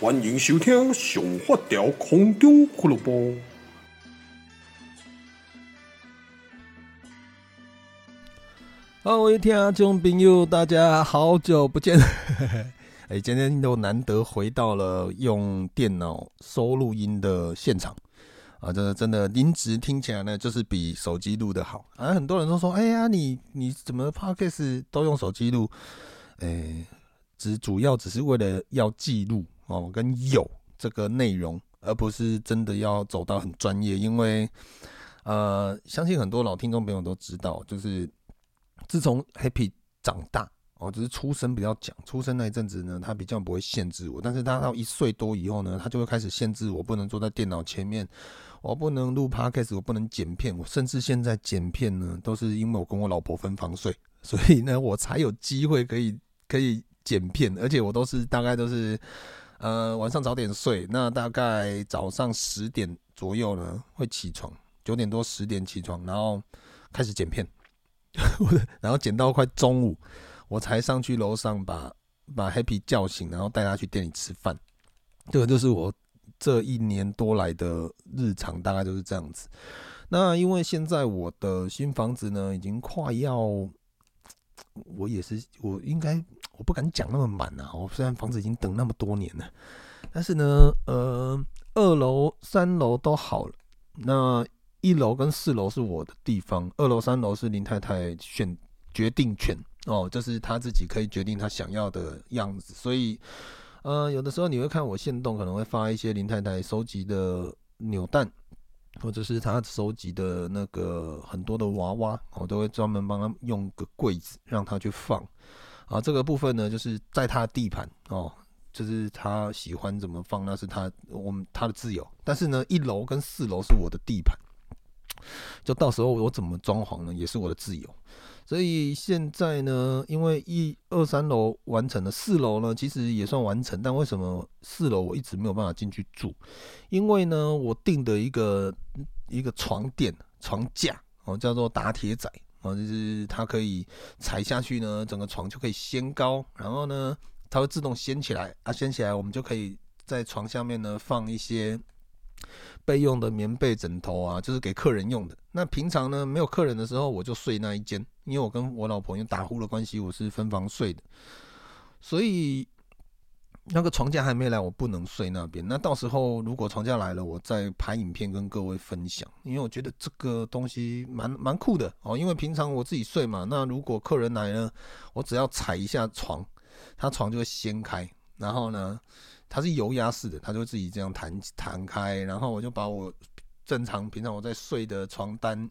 欢迎收听《上发条空中俱乐部》。各位听众朋友，大家好久不见！哎，今天又难得回到了用电脑收录音的现场啊！真的真的音质听起来呢，就是比手机录的好。啊，很多人都说：“哎呀，你你怎么 Podcast 都用手机录？”哎，只主要只是为了要记录。哦，跟有这个内容，而不是真的要走到很专业。因为，呃，相信很多老听众朋友都知道，就是自从 Happy 长大，哦，只是出生比较讲，出生那一阵子呢，他比较不会限制我。但是他到一岁多以后呢，他就会开始限制我，不能坐在电脑前面，我不能录 Podcast，我不能剪片，我甚至现在剪片呢，都是因为我跟我老婆分房睡，所以呢，我才有机会可以可以剪片，而且我都是大概都是。呃，晚上早点睡，那大概早上十点左右呢会起床，九点多十点起床，然后开始剪片，然后剪到快中午，我才上去楼上把把 Happy 叫醒，然后带他去店里吃饭。这个就是我这一年多来的日常，大概就是这样子。那因为现在我的新房子呢，已经快要，我也是，我应该。我不敢讲那么满啊！我虽然房子已经等那么多年了，但是呢，呃，二楼、三楼都好了。那一楼跟四楼是我的地方，二楼、三楼是林太太选决定权哦，就是她自己可以决定她想要的样子。所以，呃，有的时候你会看我限动，可能会发一些林太太收集的扭蛋，或者是她收集的那个很多的娃娃，我都会专门帮她用个柜子让她去放。啊，这个部分呢，就是在他的地盘哦，就是他喜欢怎么放，那是他我们他的自由。但是呢，一楼跟四楼是我的地盘，就到时候我怎么装潢呢，也是我的自由。所以现在呢，因为一二三楼完成了，四楼呢其实也算完成，但为什么四楼我一直没有办法进去住？因为呢，我订的一个一个床垫床架哦，叫做打铁仔。哦，就是它可以踩下去呢，整个床就可以掀高，然后呢，它会自动掀起来啊，掀起来我们就可以在床下面呢放一些备用的棉被、枕头啊，就是给客人用的。那平常呢没有客人的时候，我就睡那一间，因为我跟我老婆因为打呼的关系，我是分房睡的，所以。那个床架还没来，我不能睡那边。那到时候如果床架来了，我再拍影片跟各位分享。因为我觉得这个东西蛮蛮酷的哦。因为平常我自己睡嘛，那如果客人来了，我只要踩一下床，他床就会掀开。然后呢，它是油压式的，它就会自己这样弹弹开。然后我就把我正常平常我在睡的床单、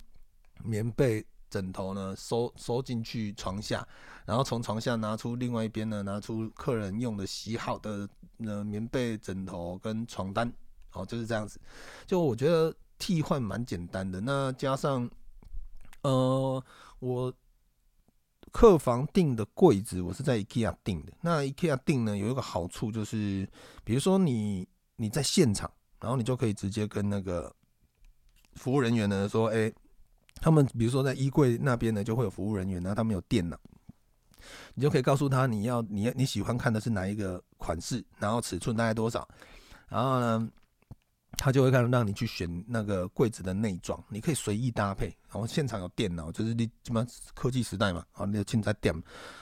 棉被。枕头呢，收收进去床下，然后从床下拿出另外一边呢，拿出客人用的洗好的呃棉被、枕头跟床单，哦，就是这样子。就我觉得替换蛮简单的。那加上呃，我客房订的柜子，我是在 IKEA 订的。那 IKEA 订呢，有一个好处就是，比如说你你在现场，然后你就可以直接跟那个服务人员呢说，哎。他们比如说在衣柜那边呢，就会有服务人员，然后他们有电脑，你就可以告诉他你要你你喜欢看的是哪一个款式，然后尺寸大概多少，然后呢，他就会看让你去选那个柜子的内装，你可以随意搭配。然后现场有电脑，就是你什么科技时代嘛，啊，你要现在点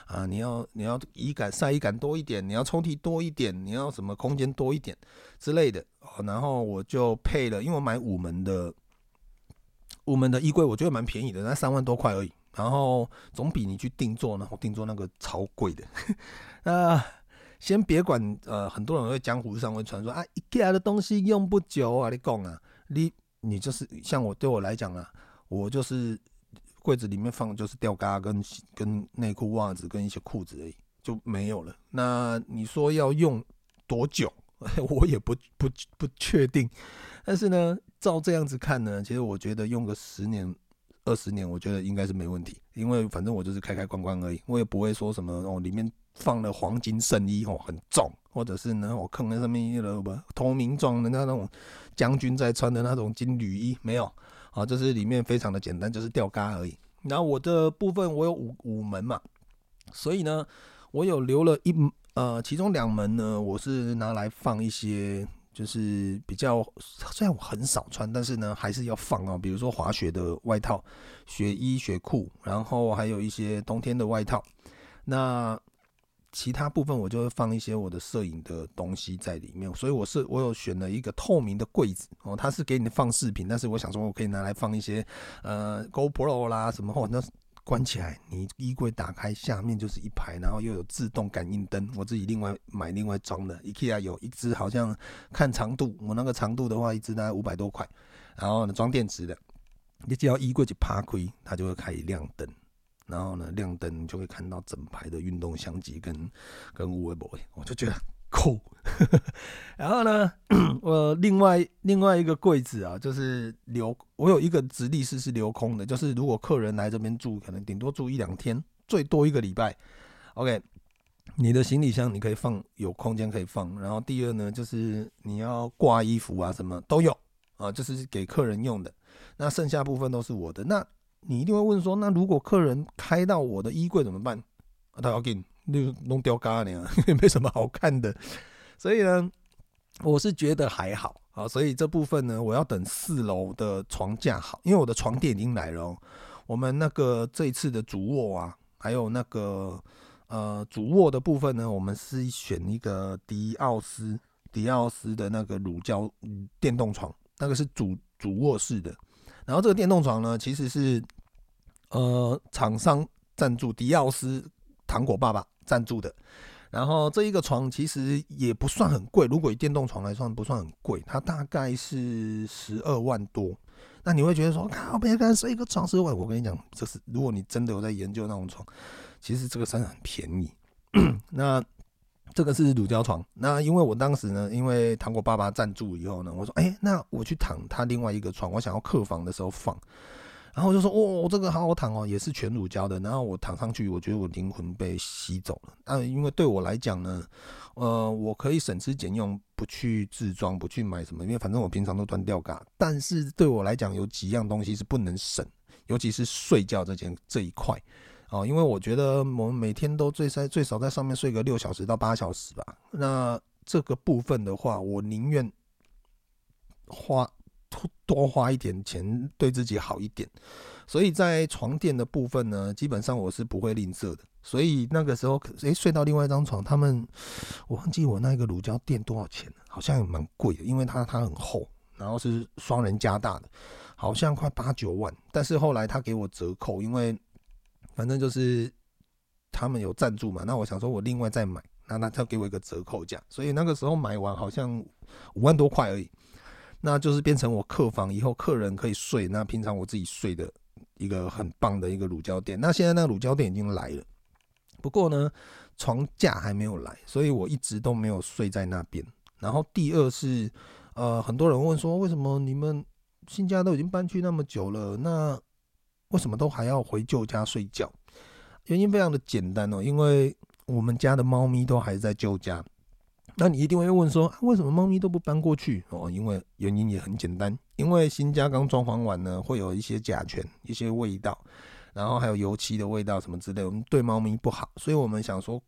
啊，你要你要衣杆晒衣杆多一点，你要抽屉多一点，你要什么空间多一点之类的。然后我就配了，因为我买五门的。我们的衣柜我觉得蛮便宜的，那三万多块而已。然后总比你去定做，然后定做那个超贵的。那先别管，呃，很多人会江湖上会传说啊，IKEA 的东西用不久啊，你讲啊，你你就是像我对我来讲啊，我就是柜子里面放就是吊嘎跟跟内裤、袜子跟一些裤子而已，就没有了。那你说要用多久，我也不不不确定。但是呢。照这样子看呢，其实我觉得用个十年、二十年，我觉得应该是没问题。因为反正我就是开开关关而已，我也不会说什么哦，里面放了黄金圣衣哦，很重，或者是呢，我坑在上面一个不透明状的那种将军在穿的那种金缕衣，没有啊，就是里面非常的简单，就是吊嘎而已。然后我的部分我有五五门嘛，所以呢，我有留了一呃，其中两门呢，我是拿来放一些，就是比较虽然我很少穿，但是呢还是要放哦。比如说滑雪的外套、雪衣、雪裤，然后还有一些冬天的外套。那其他部分我就会放一些我的摄影的东西在里面。所以我是我有选了一个透明的柜子哦，它是给你放饰品，但是我想说我可以拿来放一些呃 GoPro 啦什么或那。关起来，你衣柜打开，下面就是一排，然后又有自动感应灯。我自己另外买另外装的，IKEA 有一支，好像看长度，我那个长度的话，一支大概五百多块。然后呢，装电池的，你只要衣柜一趴开，它就会开始亮灯。然后呢，亮灯就会看到整排的运动相机跟跟微博，我就觉得。酷，然后呢，我另外另外一个柜子啊，就是留我有一个直立式是留空的，就是如果客人来这边住，可能顶多住一两天，最多一个礼拜。OK，你的行李箱你可以放，有空间可以放。然后第二呢，就是你要挂衣服啊，什么都有啊，就是给客人用的。那剩下部分都是我的。那你一定会问说，那如果客人开到我的衣柜怎么办？他要给你。就弄掉嘎呢，也 没什么好看的，所以呢，我是觉得还好啊。所以这部分呢，我要等四楼的床架好，因为我的床垫已经来了。哦我们那个这一次的主卧啊，还有那个呃主卧的部分呢，我们是选一个迪奥斯迪奥斯的那个乳胶电动床，那个是主主卧室的。然后这个电动床呢，其实是呃厂商赞助迪奥斯糖果爸爸。赞助的，然后这一个床其实也不算很贵，如果以电动床来算不算很贵，它大概是十二万多。那你会觉得说，靠，别人睡一个床十二万，我跟你讲，这是如果你真的有在研究那种床，其实这个真的很便宜。那这个是乳胶床，那因为我当时呢，因为糖果爸爸赞助以后呢，我说，哎，那我去躺他另外一个床，我想要客房的时候放。然后我就说，哦，这个好好躺哦，也是全乳胶的。然后我躺上去，我觉得我灵魂被吸走了。但因为对我来讲呢，呃，我可以省吃俭用，不去自装，不去买什么，因为反正我平常都端吊嘎。但是对我来讲，有几样东西是不能省，尤其是睡觉这件这一块哦，因为我觉得我们每天都最在最少在上面睡个六小时到八小时吧。那这个部分的话，我宁愿花。多花一点钱，对自己好一点，所以在床垫的部分呢，基本上我是不会吝啬的。所以那个时候，诶、睡到另外一张床，他们我忘记我那个乳胶垫多少钱了，好像也蛮贵的，因为它它很厚，然后是双人加大的，好像快八九万。但是后来他给我折扣，因为反正就是他们有赞助嘛，那我想说我另外再买，那那他给我一个折扣价，所以那个时候买完好像五万多块而已。那就是变成我客房以后客人可以睡，那平常我自己睡的一个很棒的一个乳胶垫。那现在那个乳胶垫已经来了，不过呢，床架还没有来，所以我一直都没有睡在那边。然后第二是，呃，很多人问说，为什么你们新家都已经搬去那么久了，那为什么都还要回旧家睡觉？原因非常的简单哦，因为我们家的猫咪都还在旧家。那你一定会问说啊，为什么猫咪都不搬过去？哦，因为原因也很简单，因为新家刚装潢完呢，会有一些甲醛、一些味道，然后还有油漆的味道什么之类，我们对猫咪不好，所以我们想说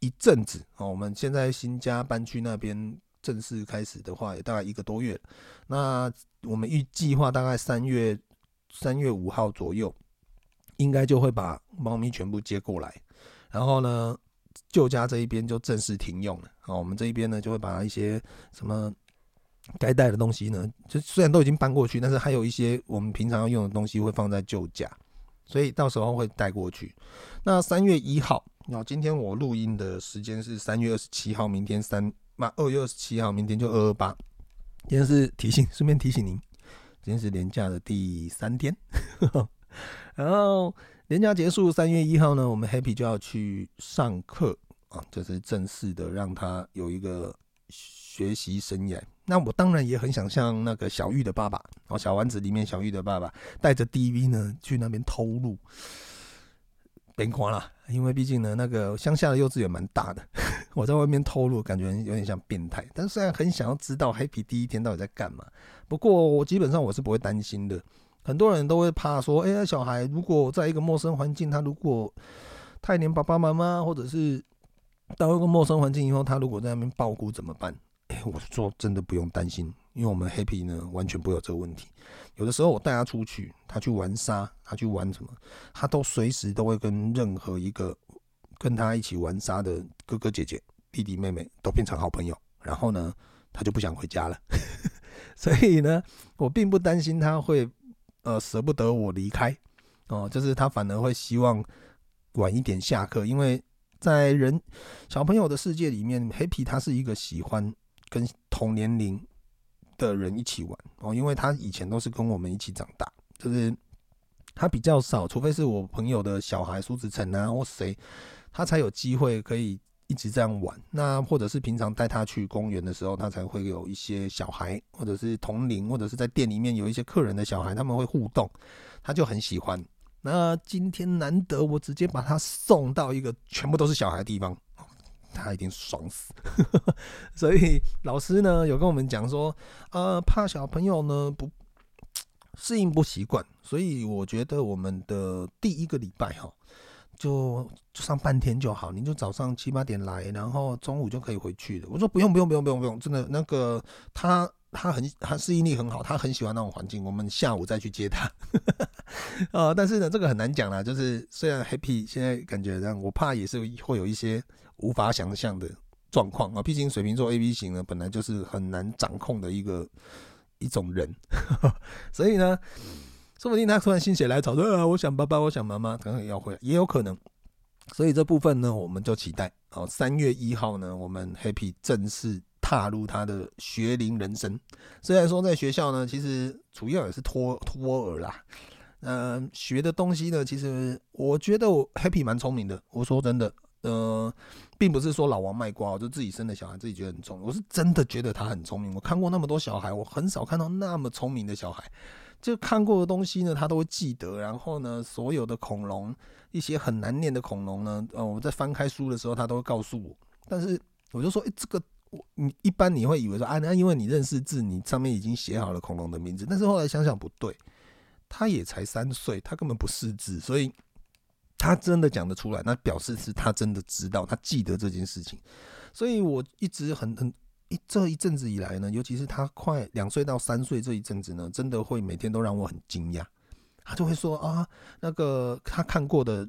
一阵子哦，我们现在新家搬去那边正式开始的话，也大概一个多月。那我们预计划大概三月三月五号左右，应该就会把猫咪全部接过来，然后呢，旧家这一边就正式停用了，好，我们这一边呢就会把一些什么该带的东西呢，就虽然都已经搬过去，但是还有一些我们平常要用的东西会放在旧家，所以到时候会带过去。那三月一号，那今天我录音的时间是三月二十七号，明天三，那二月二十七号，明天就二二八。今天是提醒，顺便提醒您，今天是年假的第三天，然后。年假结束，三月一号呢，我们 Happy 就要去上课啊，就是正式的让他有一个学习生涯。那我当然也很想像那个小玉的爸爸哦，小丸子里面小玉的爸爸带着 DV 呢去那边偷录，别夸了，因为毕竟呢那个乡下的幼稚园蛮大的，我在外面偷录感觉有点像变态。但虽然很想要知道 Happy 第一天到底在干嘛，不过我基本上我是不会担心的。很多人都会怕说，哎呀，小孩如果在一个陌生环境，他如果太黏爸爸妈妈，或者是到一个陌生环境以后，他如果在那边抱哭怎么办？哎，我说真的不用担心，因为我们 Happy 呢完全不有这个问题。有的时候我带他出去，他去玩沙，他去玩什么，他都随时都会跟任何一个跟他一起玩沙的哥哥姐姐、弟弟妹妹都变成好朋友。然后呢，他就不想回家了。所以呢，我并不担心他会呃舍不得我离开哦，就是他反而会希望晚一点下课，因为在人小朋友的世界里面，Happy 他是一个喜欢。跟同年龄的人一起玩哦，因为他以前都是跟我们一起长大，就是他比较少，除非是我朋友的小孩苏子成啊或谁，他才有机会可以一直这样玩。那或者是平常带他去公园的时候，他才会有一些小孩，或者是同龄，或者是在店里面有一些客人的小孩，他们会互动，他就很喜欢。那今天难得我直接把他送到一个全部都是小孩的地方。他一定爽死，所以老师呢有跟我们讲说，呃，怕小朋友呢不适应不习惯，所以我觉得我们的第一个礼拜哈，就就上半天就好，你就早上七八点来，然后中午就可以回去的。我说不用不用不用不用不用，真的那个他他很他适应力很好，他很喜欢那种环境，我们下午再去接他。呃，但是呢，这个很难讲啦，就是虽然 Happy 现在感觉这样，我怕也是会有一些。无法想象的状况啊！毕竟水瓶座 AB 型呢，本来就是很难掌控的一个一种人，所以呢，说不定他突然心血来潮说啊，我想爸爸，我想妈妈，可能要回来，也有可能。所以这部分呢，我们就期待哦，三月一号呢，我们 Happy 正式踏入他的学龄人生。虽然说在学校呢，其实主要也是托托儿啦，嗯、呃，学的东西呢，其实我觉得我 Happy 蛮聪明的。我说真的。呃，并不是说老王卖瓜，我就自己生的小孩自己觉得很聪明。我是真的觉得他很聪明。我看过那么多小孩，我很少看到那么聪明的小孩。就看过的东西呢，他都会记得。然后呢，所有的恐龙，一些很难念的恐龙呢，呃，我在翻开书的时候，他都会告诉我。但是我就说，诶，这个我你一般你会以为说啊，那因为你认识字，你上面已经写好了恐龙的名字。但是后来想想不对，他也才三岁，他根本不识字，所以。他真的讲得出来，那表示是他真的知道，他记得这件事情。所以我一直很很这一阵子以来呢，尤其是他快两岁到三岁这一阵子呢，真的会每天都让我很惊讶。他就会说啊，那个他看过的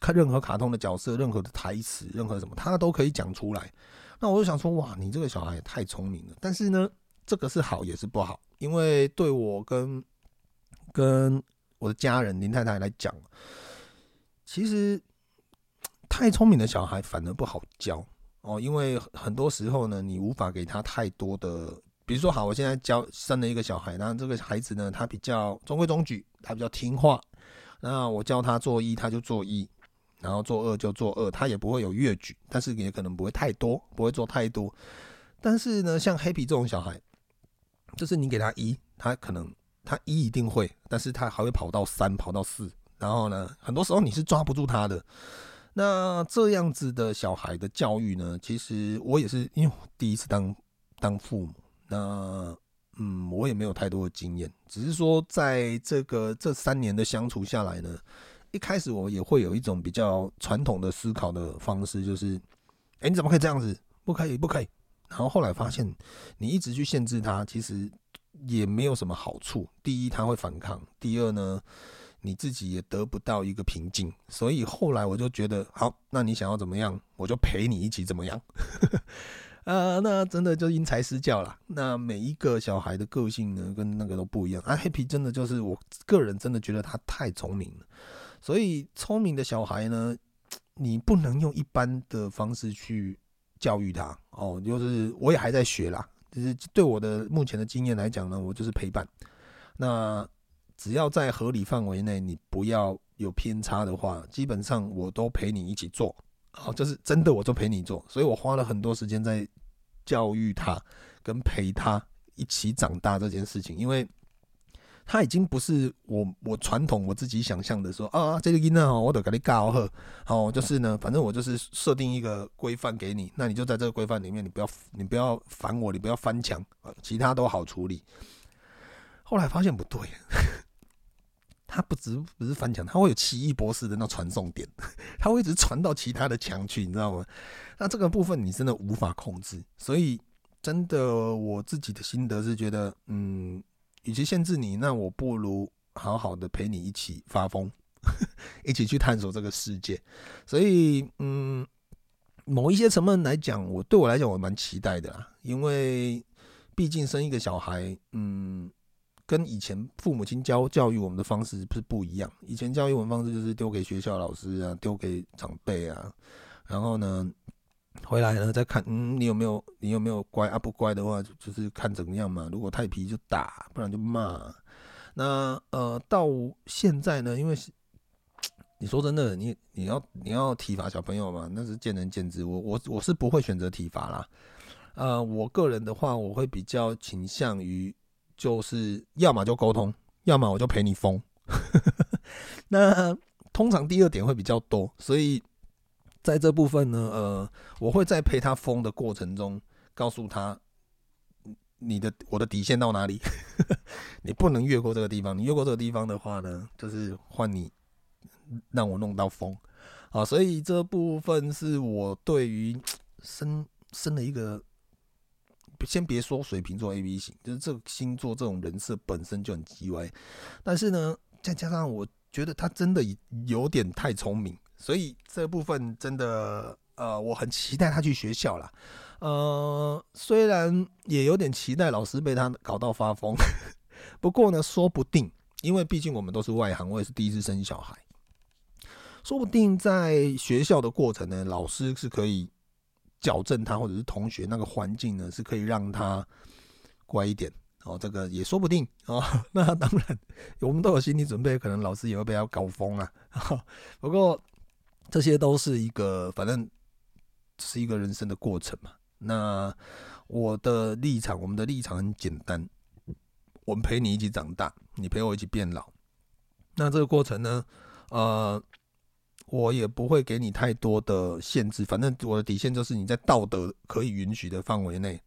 看任何卡通的角色、任何的台词、任何什么，他都可以讲出来。那我就想说，哇，你这个小孩也太聪明了。但是呢，这个是好也是不好，因为对我跟跟我的家人林太太来讲。其实太聪明的小孩反而不好教哦，因为很多时候呢，你无法给他太多的，比如说，好，我现在教生了一个小孩，那这个孩子呢，他比较中规中矩，他比较听话，那我教他做一，他就做一，然后做二就做二，他也不会有越矩，但是也可能不会太多，不会做太多。但是呢，像 Happy 这种小孩，就是你给他一，他可能他一一定会，但是他还会跑到三，跑到四。然后呢，很多时候你是抓不住他的。那这样子的小孩的教育呢，其实我也是因为第一次当当父母，那嗯，我也没有太多的经验，只是说在这个这三年的相处下来呢，一开始我也会有一种比较传统的思考的方式，就是，哎，你怎么可以这样子？不可以，不可以。然后后来发现，你一直去限制他，其实也没有什么好处。第一，他会反抗；第二呢，你自己也得不到一个平静，所以后来我就觉得，好，那你想要怎么样，我就陪你一起怎么样。啊，那真的就因材施教了。那每一个小孩的个性呢，跟那个都不一样。啊，Happy 真的就是我个人真的觉得他太聪明了，所以聪明的小孩呢，你不能用一般的方式去教育他哦。就是我也还在学啦，就是对我的目前的经验来讲呢，我就是陪伴。那。只要在合理范围内，你不要有偏差的话，基本上我都陪你一起做。好，就是真的，我都陪你做。所以我花了很多时间在教育他，跟陪他一起长大这件事情。因为他已经不是我我传统我自己想象的说啊，这个音呢，我得给你教好。好，就是呢，反正我就是设定一个规范给你，那你就在这个规范里面，你不要你不要烦我，你不要翻墙，其他都好处理。后来发现不对。他不只不是翻墙，他会有奇异博士的那传送点，他会一直传到其他的墙去，你知道吗？那这个部分你真的无法控制，所以真的我自己的心得是觉得，嗯，与其限制你，那我不如好好的陪你一起发疯，一起去探索这个世界。所以，嗯，某一些层面来讲，我对我来讲我蛮期待的啦，因为毕竟生一个小孩，嗯。跟以前父母亲教教育我们的方式是不一样。以前教育我们方式就是丢给学校老师啊，丢给长辈啊，然后呢，回来呢再看，嗯，你有没有你有没有乖啊？不乖的话，就是看怎么样嘛。如果太皮就打，不然就骂。那呃，到现在呢，因为你说真的，你你要你要体罚小朋友嘛，那是见仁见智。我我我是不会选择体罚啦。呃，我个人的话，我会比较倾向于。就是要么就沟通，要么我就陪你疯。那通常第二点会比较多，所以在这部分呢，呃，我会在陪他疯的过程中，告诉他你的我的底线到哪里，你不能越过这个地方。你越过这个地方的话呢，就是换你让我弄到疯啊。所以这部分是我对于生生了一个。先别说水瓶座 A B 型，就是这个星座这种人设本身就很机歪，但是呢，再加上我觉得他真的有点太聪明，所以这部分真的呃，我很期待他去学校啦。呃，虽然也有点期待老师被他搞到发疯，不过呢，说不定，因为毕竟我们都是外行，我也是第一次生小孩，说不定在学校的过程呢，老师是可以。矫正他，或者是同学那个环境呢，是可以让他乖一点哦。这个也说不定哦。那当然，我们都有心理准备，可能老师也会被他搞疯啊。不过这些都是一个，反正是一个人生的过程嘛。那我的立场，我们的立场很简单，我们陪你一起长大，你陪我一起变老。那这个过程呢，呃。我也不会给你太多的限制，反正我的底线就是你在道德可以允许的范围内，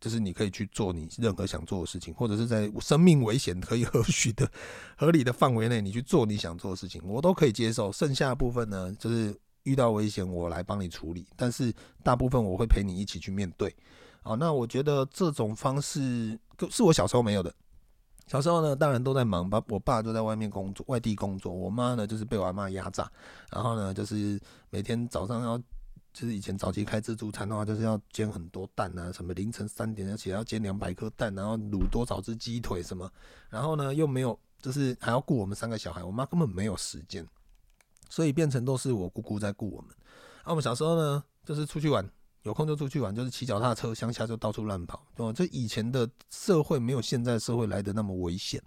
就是你可以去做你任何想做的事情，或者是在生命危险可以 合许的、合理的范围内，你去做你想做的事情，我都可以接受。剩下的部分呢，就是遇到危险我来帮你处理，但是大部分我会陪你一起去面对。好，那我觉得这种方式是我小时候没有的。小时候呢，当然都在忙，爸我爸就在外面工作，外地工作。我妈呢，就是被我阿妈压榨，然后呢，就是每天早上要，就是以前早期开自助餐的话，就是要煎很多蛋啊，什么凌晨三点要起来要煎两百颗蛋，然后卤多少只鸡腿什么，然后呢又没有，就是还要顾我们三个小孩，我妈根本没有时间，所以变成都是我姑姑在顾我们。啊，我们小时候呢，就是出去玩。有空就出去玩，就是骑脚踏车，乡下就到处乱跑，哦？这以前的社会没有现在社会来的那么危险，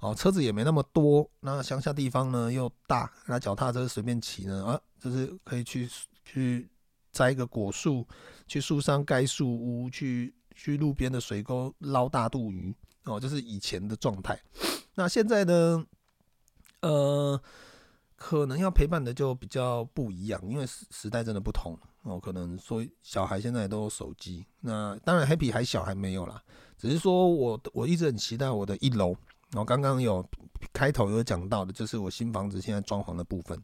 哦，车子也没那么多，那乡下地方呢又大，那脚踏车随便骑呢，啊，就是可以去去摘一个果树，去树上盖树屋，去去路边的水沟捞大肚鱼，哦，这是以前的状态。那现在呢，呃。可能要陪伴的就比较不一样，因为时时代真的不同哦。可能说小孩现在都有手机，那当然 Happy 还小还没有啦。只是说我我一直很期待我的一楼，然后刚刚有开头有讲到的，就是我新房子现在装潢的部分。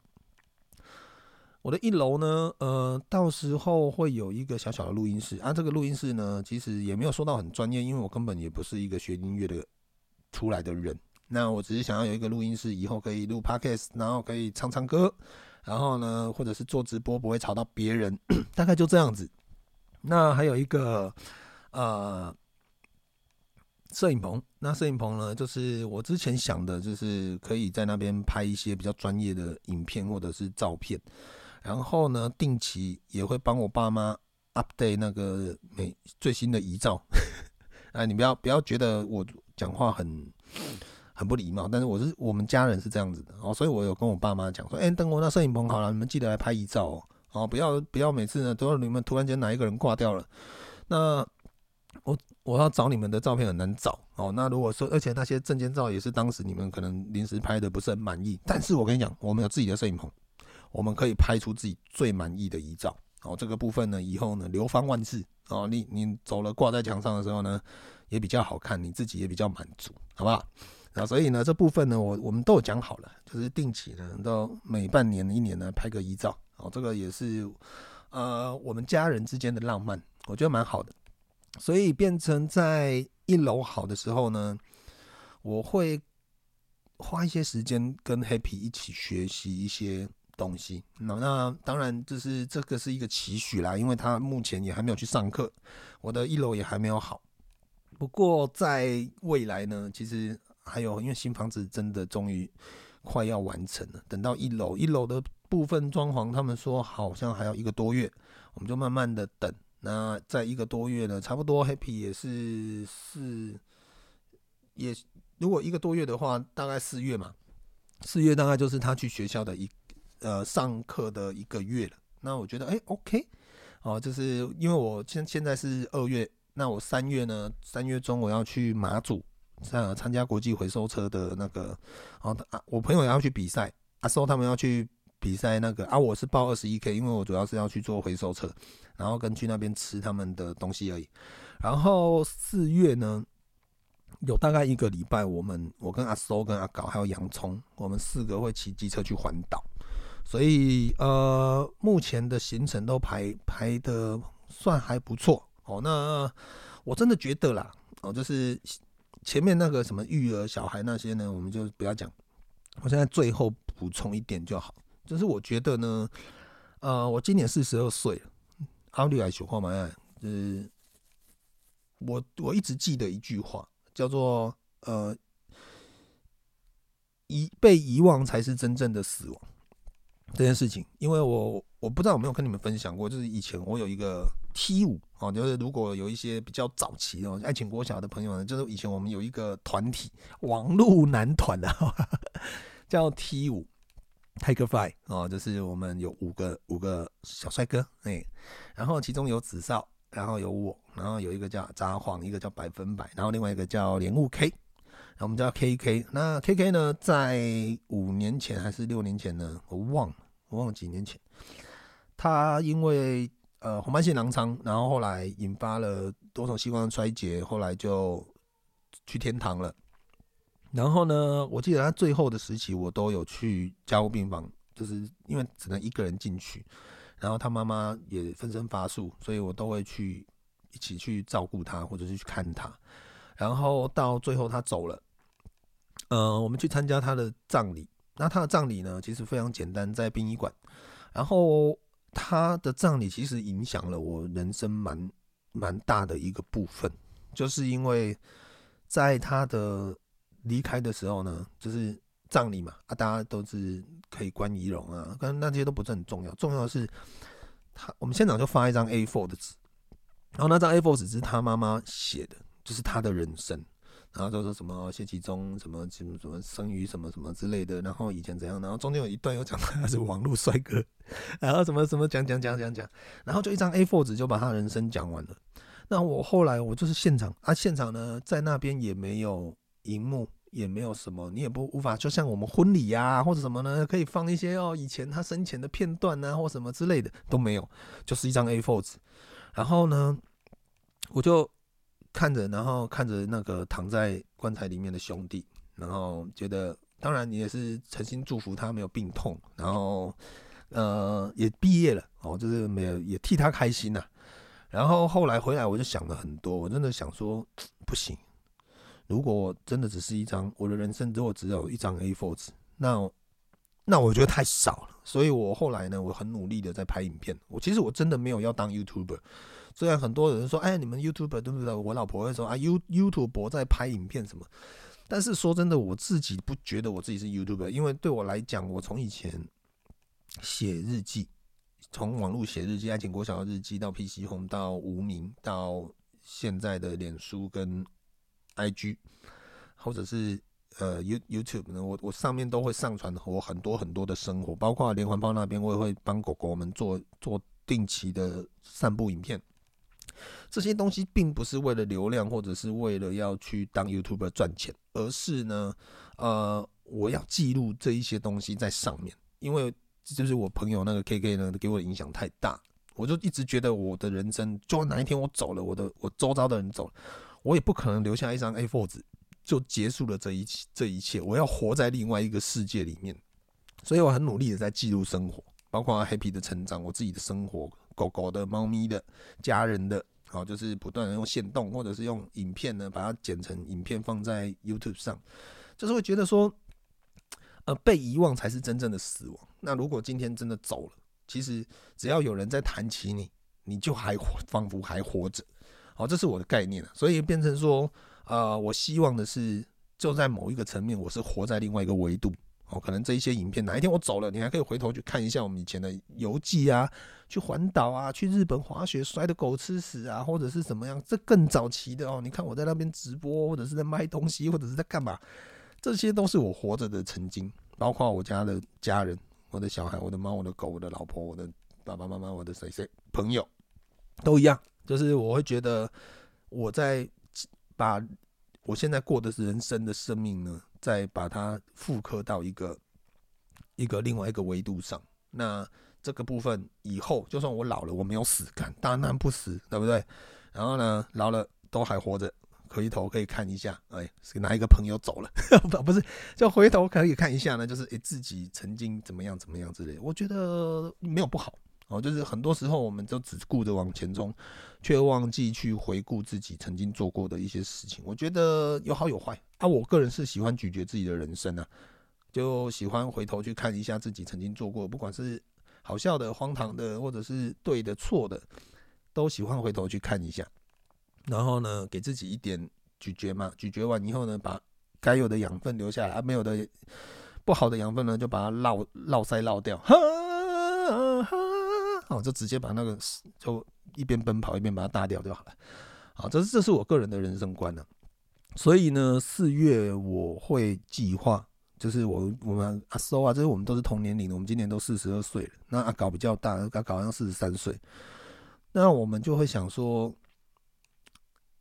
我的一楼呢，呃，到时候会有一个小小的录音室啊。这个录音室呢，其实也没有说到很专业，因为我根本也不是一个学音乐的出来的人。那我只是想要有一个录音室，以后可以录 podcast，然后可以唱唱歌，然后呢，或者是做直播，不会吵到别人，大概就这样子。那还有一个呃摄影棚，那摄影棚呢，就是我之前想的，就是可以在那边拍一些比较专业的影片或者是照片，然后呢，定期也会帮我爸妈 update 那个每最新的遗照。哎，你不要不要觉得我讲话很。很不礼貌，但是我是我们家人是这样子的哦，所以我有跟我爸妈讲说，哎、等我那摄影棚好了，你们记得来拍遗照哦，哦，不要不要每次呢都要你们突然间哪一个人挂掉了，那我我要找你们的照片很难找哦。那如果说，而且那些证件照也是当时你们可能临时拍的，不是很满意，但是我跟你讲，我们有自己的摄影棚，我们可以拍出自己最满意的遗照哦。这个部分呢，以后呢流芳万世哦，你你走了挂在墙上的时候呢，也比较好看，你自己也比较满足，好不好？然后所以呢，这部分呢，我我们都有讲好了，就是定期呢，到每半年一年呢拍个遗照。哦，这个也是呃我们家人之间的浪漫，我觉得蛮好的。所以变成在一楼好的时候呢，我会花一些时间跟 Happy 一起学习一些东西。那那当然就是这个是一个期许啦，因为他目前也还没有去上课，我的一楼也还没有好。不过在未来呢，其实。还有，因为新房子真的终于快要完成了，等到一楼一楼的部分装潢，他们说好像还要一个多月，我们就慢慢的等。那在一个多月呢，差不多 Happy 也是四，也如果一个多月的话，大概四月嘛，四月大概就是他去学校的一呃上课的一个月了。那我觉得哎、OK 哦，就是因为我现现在是二月，那我三月呢，三月中我要去马祖。参参加国际回收车的那个，哦，啊，我朋友也要去比赛，阿收他们要去比赛那个啊，我是报二十一 K，因为我主要是要去做回收车，然后跟去那边吃他们的东西而已。然后四月呢，有大概一个礼拜，我们我跟阿收跟阿搞还有洋葱，我们四个会骑机车去环岛，所以呃，目前的行程都排排的算还不错哦。那我真的觉得啦，哦，就是。前面那个什么育儿小孩那些呢，我们就不要讲。我现在最后补充一点就好，就是我觉得呢，呃，我今年四十二岁了，阿绿爱说话嘛，就是我我一直记得一句话，叫做呃，遗被遗忘才是真正的死亡这件事情，因为我我不知道有没有跟你们分享过，就是以前我有一个。T 五哦，就是如果有一些比较早期哦，爱情国小的朋友呢，就是以前我们有一个团体，网路男团的，叫 T 五 Tiger Five 哦，就是我们有五个五个小帅哥哎，然后其中有子少，然后有我，然后有一个叫札幌，一个叫百分百，然后另外一个叫莲雾 K，然后我们叫 KK。那 KK 呢，在五年前还是六年前呢？我忘了，我忘了几年前，他因为。呃，红斑性狼疮，然后后来引发了多重器官衰竭，后来就去天堂了。然后呢，我记得他最后的时期，我都有去加护病房，就是因为只能一个人进去，然后他妈妈也分身乏术，所以我都会去一起去照顾他，或者是去看他。然后到最后他走了，呃，我们去参加他的葬礼。那他的葬礼呢，其实非常简单，在殡仪馆，然后。他的葬礼其实影响了我人生蛮蛮大的一个部分，就是因为在他的离开的时候呢，就是葬礼嘛啊，大家都是可以观仪容啊，但那些都不是很重要，重要的是他我们现场就发一张 A4 的纸，然后那张 A4 纸是他妈妈写的，就是他的人生。然后就说什么谢其中什么什么什么生于什么什么之类的，然后以前怎样，然后中间有一段又讲他是网络帅哥，然后什么什么讲讲讲讲讲，然后就一张 A4 纸就把他人生讲完了。那我后来我就是现场啊，现场呢在那边也没有荧幕，也没有什么，你也不无法就像我们婚礼呀、或者什么呢，可以放一些哦以前他生前的片段啊或什么之类的都没有，就是一张 A4 纸。然后呢，我就。看着，然后看着那个躺在棺材里面的兄弟，然后觉得，当然你也是诚心祝福他没有病痛，然后，呃，也毕业了哦，就是没有也替他开心呐、然后后来回来，我就想了很多，我真的想说，不行，如果真的只是一张我的人生，如果只有一张 A4 纸，那那我觉得太少了。所以我后来呢，我很努力的在拍影片。我其实我真的没有要当 YouTuber。虽然很多人说，哎，你们 YouTuber 对不对？我老婆会说啊，You YouTuber 在拍影片什么？但是说真的，我自己不觉得我自己是 YouTuber，因为对我来讲，我从以前写日记，从网络写日记，爱情国小的日记，到 PC 红到无名，到现在的脸书跟 IG，或者是呃 You YouTube 呢，我我上面都会上传我很多很多的生活，包括连环炮那边，我也会帮狗狗们做做定期的散步影片。这些东西并不是为了流量，或者是为了要去当 YouTuber 赚钱，而是呢，呃，我要记录这一些东西在上面，因为就是我朋友那个 KK 呢给我的影响太大，我就一直觉得我的人生，就算哪一天我走了，我的我周遭的人走了，我也不可能留下一张 A4 纸就结束了这一这一切。我要活在另外一个世界里面，所以我很努力的在记录生活，包括 Happy 的成长，我自己的生活，狗狗的、猫咪的、家人的，好，就是不断的用线动或者是用影片呢，把它剪成影片放在 YouTube 上，就是会觉得说，呃，被遗忘才是真正的死亡。那如果今天真的走了，其实只要有人在谈起你，你就还仿佛还活着。好，这是我的概念，所以变成说，呃，我希望的是，就在某一个层面，我是活在另外一个维度。哦，可能这一些影片哪一天我走了，你还可以回头去看一下我们以前的游记啊，去环岛啊，去日本滑雪摔的狗吃屎啊，或者是怎么样，这更早期的哦。你看我在那边直播，或者是在卖东西，或者是在干嘛，这些都是我活着的曾经，包括我家的家人，我的小孩，我的猫，我的狗，我的老婆，我的爸爸妈妈，我的谁谁朋友，都一样。就是我会觉得我在把我现在过的是人生的生命呢，再把它复刻到一个一个另外一个维度上。那这个部分以后就算我老了，我没有死，干当然不死，对不对？然后呢，老了都还活着，回头可以看一下，哎，是哪一个朋友走了？不不是，就回头可以看一下呢，就是哎自己曾经怎么样怎么样之类。我觉得没有不好。哦，就是很多时候我们都只顾着往前冲，却忘记去回顾自己曾经做过的一些事情。我觉得有好有坏啊。我个人是喜欢咀嚼自己的人生啊，就喜欢回头去看一下自己曾经做过，不管是好笑的、荒唐的，或者是对的、错的，都喜欢回头去看一下。然后呢，给自己一点咀嚼嘛，咀嚼完以后呢，把该有的养分留下来，啊，没有的不好的养分呢，就把它绕绕塞绕掉。哦，就直接把那个就一边奔跑一边把它打掉就好了。好，这是这是我个人的人生观呢。所以呢，四月我会计划，就是我我们阿苏啊，这是我们都是同年龄的，我们今年都四十二岁了。那阿搞比较大，阿搞好像四十三岁。那我们就会想说，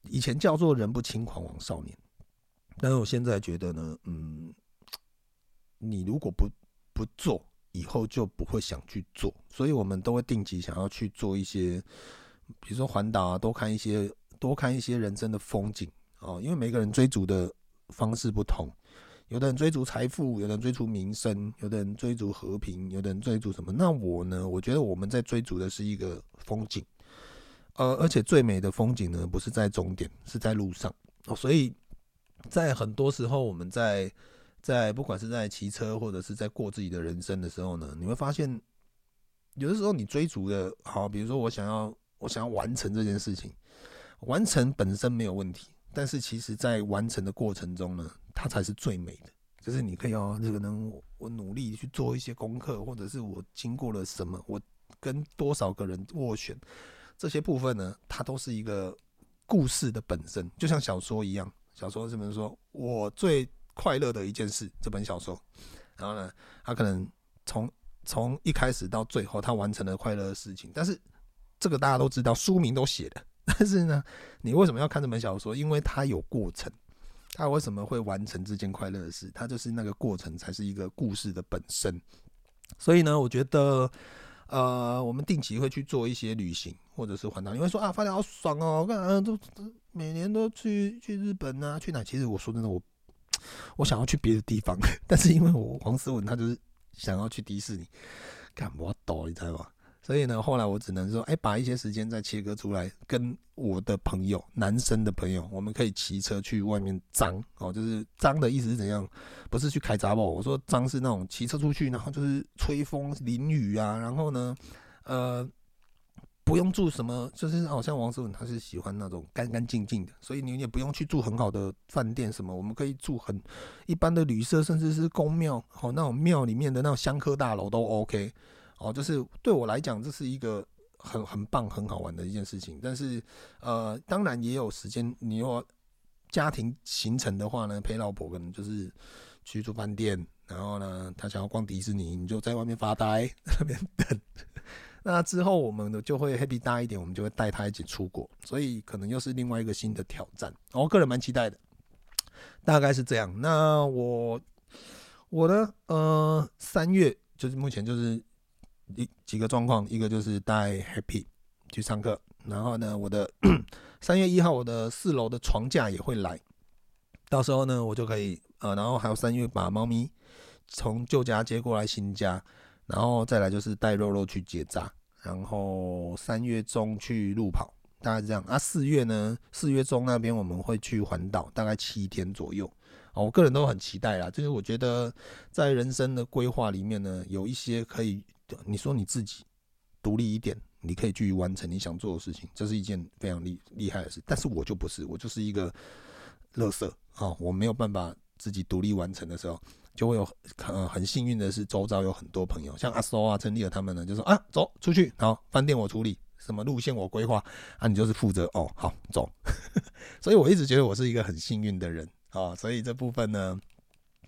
以前叫做人不轻狂枉少年，但是我现在觉得呢，嗯，你如果不不做。以后就不会想去做，所以我们都会定期想要去做一些，比如说环岛啊，多看一些，多看一些人生的风景哦。因为每个人追逐的方式不同，有的人追逐财富，有的人追逐名声，有的人追逐和平，有的人追逐什么？那我呢？我觉得我们在追逐的是一个风景，呃，而且最美的风景呢，不是在终点，是在路上。所以在很多时候，我们在。在不管是在骑车或者是在过自己的人生的时候呢，你会发现，有的时候你追逐的好，比如说我想要我想要完成这件事情，完成本身没有问题，但是其实在完成的过程中呢，它才是最美的。就是你可以哦，这个能我努力去做一些功课，或者是我经过了什么，我跟多少个人斡旋，这些部分呢，它都是一个故事的本身，就像小说一样。小说是不是说我最快乐的一件事，这本小说，然后呢，他可能从从一开始到最后，他完成了快乐的事情。但是这个大家都知道，书名都写了。但是呢，你为什么要看这本小说？因为它有过程。他为什么会完成这件快乐的事？他就是那个过程才是一个故事的本身。所以呢，我觉得，呃，我们定期会去做一些旅行，或者是环岛。你会说啊，发现好爽哦，干啊，都每年都去去日本啊，去哪？其实我说真的，我。我想要去别的地方，但是因为我黄思文他就是想要去迪士尼，干我抖，你知道吗？所以呢，后来我只能说，哎，把一些时间再切割出来，跟我的朋友，男生的朋友，我们可以骑车去外面脏哦，就是脏的意思是怎样？不是去开杂宝，我说脏是那种骑车出去，然后就是吹风淋雨啊，然后呢，呃。不用住什么，就是好像王思文他是喜欢那种干干净净的，所以你也不用去住很好的饭店什么，我们可以住很一般的旅社，甚至是公庙，哦，那种庙里面的那种香客大楼都 OK，哦，就是对我来讲这是一个很很棒很好玩的一件事情。但是呃，当然也有时间，你有家庭行程的话呢，陪老婆可能就是去住饭店，然后呢，他想要逛迪士尼，你就在外面发呆，那边等。那之后我们呢就会 happy 大一点，我们就会带他一起出国，所以可能又是另外一个新的挑战。我个人蛮期待的，大概是这样。那我我呢，呃，三月就是目前就是一几个状况，一个就是带 happy 去上课，然后呢，我的三月一号我的四楼的床架也会来，到时候呢，我就可以呃，然后还有三月把猫咪从旧家接过来新家，然后再来就是带肉肉去结扎，然后三月中去路跑，大概是这样啊。四月呢，四月中那边我们会去环岛，大概七天左右。哦，我个人都很期待啦，就是我觉得在人生的规划里面呢，有一些可以，你说你自己独立一点，你可以去完成你想做的事情，这是一件非常厉厉害的事。但是我就不是，我就是一个垃圾啊，我没有办法自己独立完成的时候，就会有很很幸运的是，周遭有很多朋友，像阿苏啊、陈立尔他们呢，就说啊，走出去，好，饭店我处理，什么路线我规划，啊，你就是负责哦，好走。所以我一直觉得我是一个很幸运的人。啊，所以这部分呢，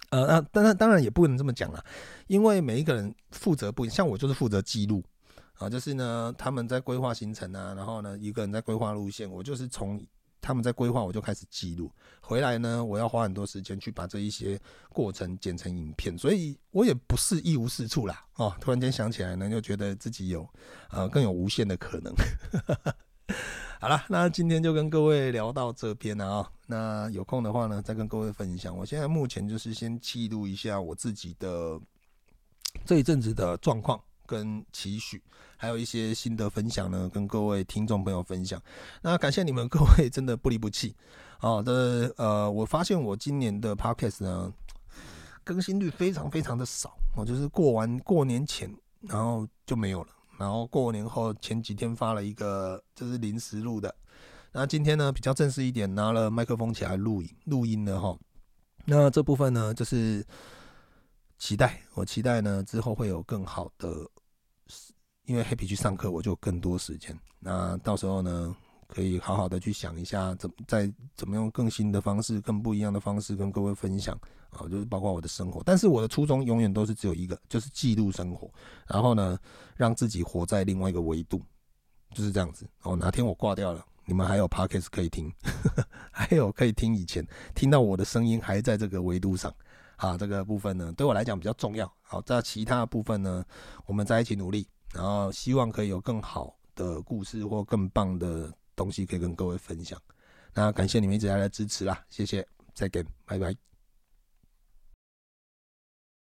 呃，那当然当然也不能这么讲啦，因为每一个人负责不一，像我就是负责记录，啊，就是呢他们在规划行程啊，然后呢一个人在规划路线，我就是从他们在规划我就开始记录，回来呢我要花很多时间去把这一些过程剪成影片，所以我也不是一无是处啦，哦，突然间想起来呢，就觉得自己有呃更有无限的可能。好了，那今天就跟各位聊到这边了啊。那有空的话呢，再跟各位分享。我现在目前就是先记录一下我自己的这一阵子的状况跟期许，还有一些心得分享呢，跟各位听众朋友分享。那感谢你们各位真的不离不弃啊。的呃，我发现我今年的 Podcast 呢更新率非常非常的少，我就是过完过年前，然后就没有了。然后过年后前几天发了一个，就是临时录的。那今天呢比较正式一点，拿了麦克风起来录音录音了哈。那这部分呢就是期待，我期待呢之后会有更好的，因为黑皮去上课，我就更多时间。那到时候呢，可以好好的去想一下，怎在怎么用更新的方式、更不一样的方式跟各位分享啊，就是包括我的生活。但是我的初衷永远都是只有一个，就是记录生活，然后呢，让自己活在另外一个维度，就是这样子。哦，哪天我挂掉了，你们还有 podcast 可以听，还有可以听以前听到我的声音还在这个维度上啊，这个部分呢对我来讲比较重要。好，在其他的部分呢，我们在一起努力，然后希望可以有更好的故事或更棒的。东西可以跟各位分享，那感谢你们一直来的支持啦，谢谢，再见，拜拜。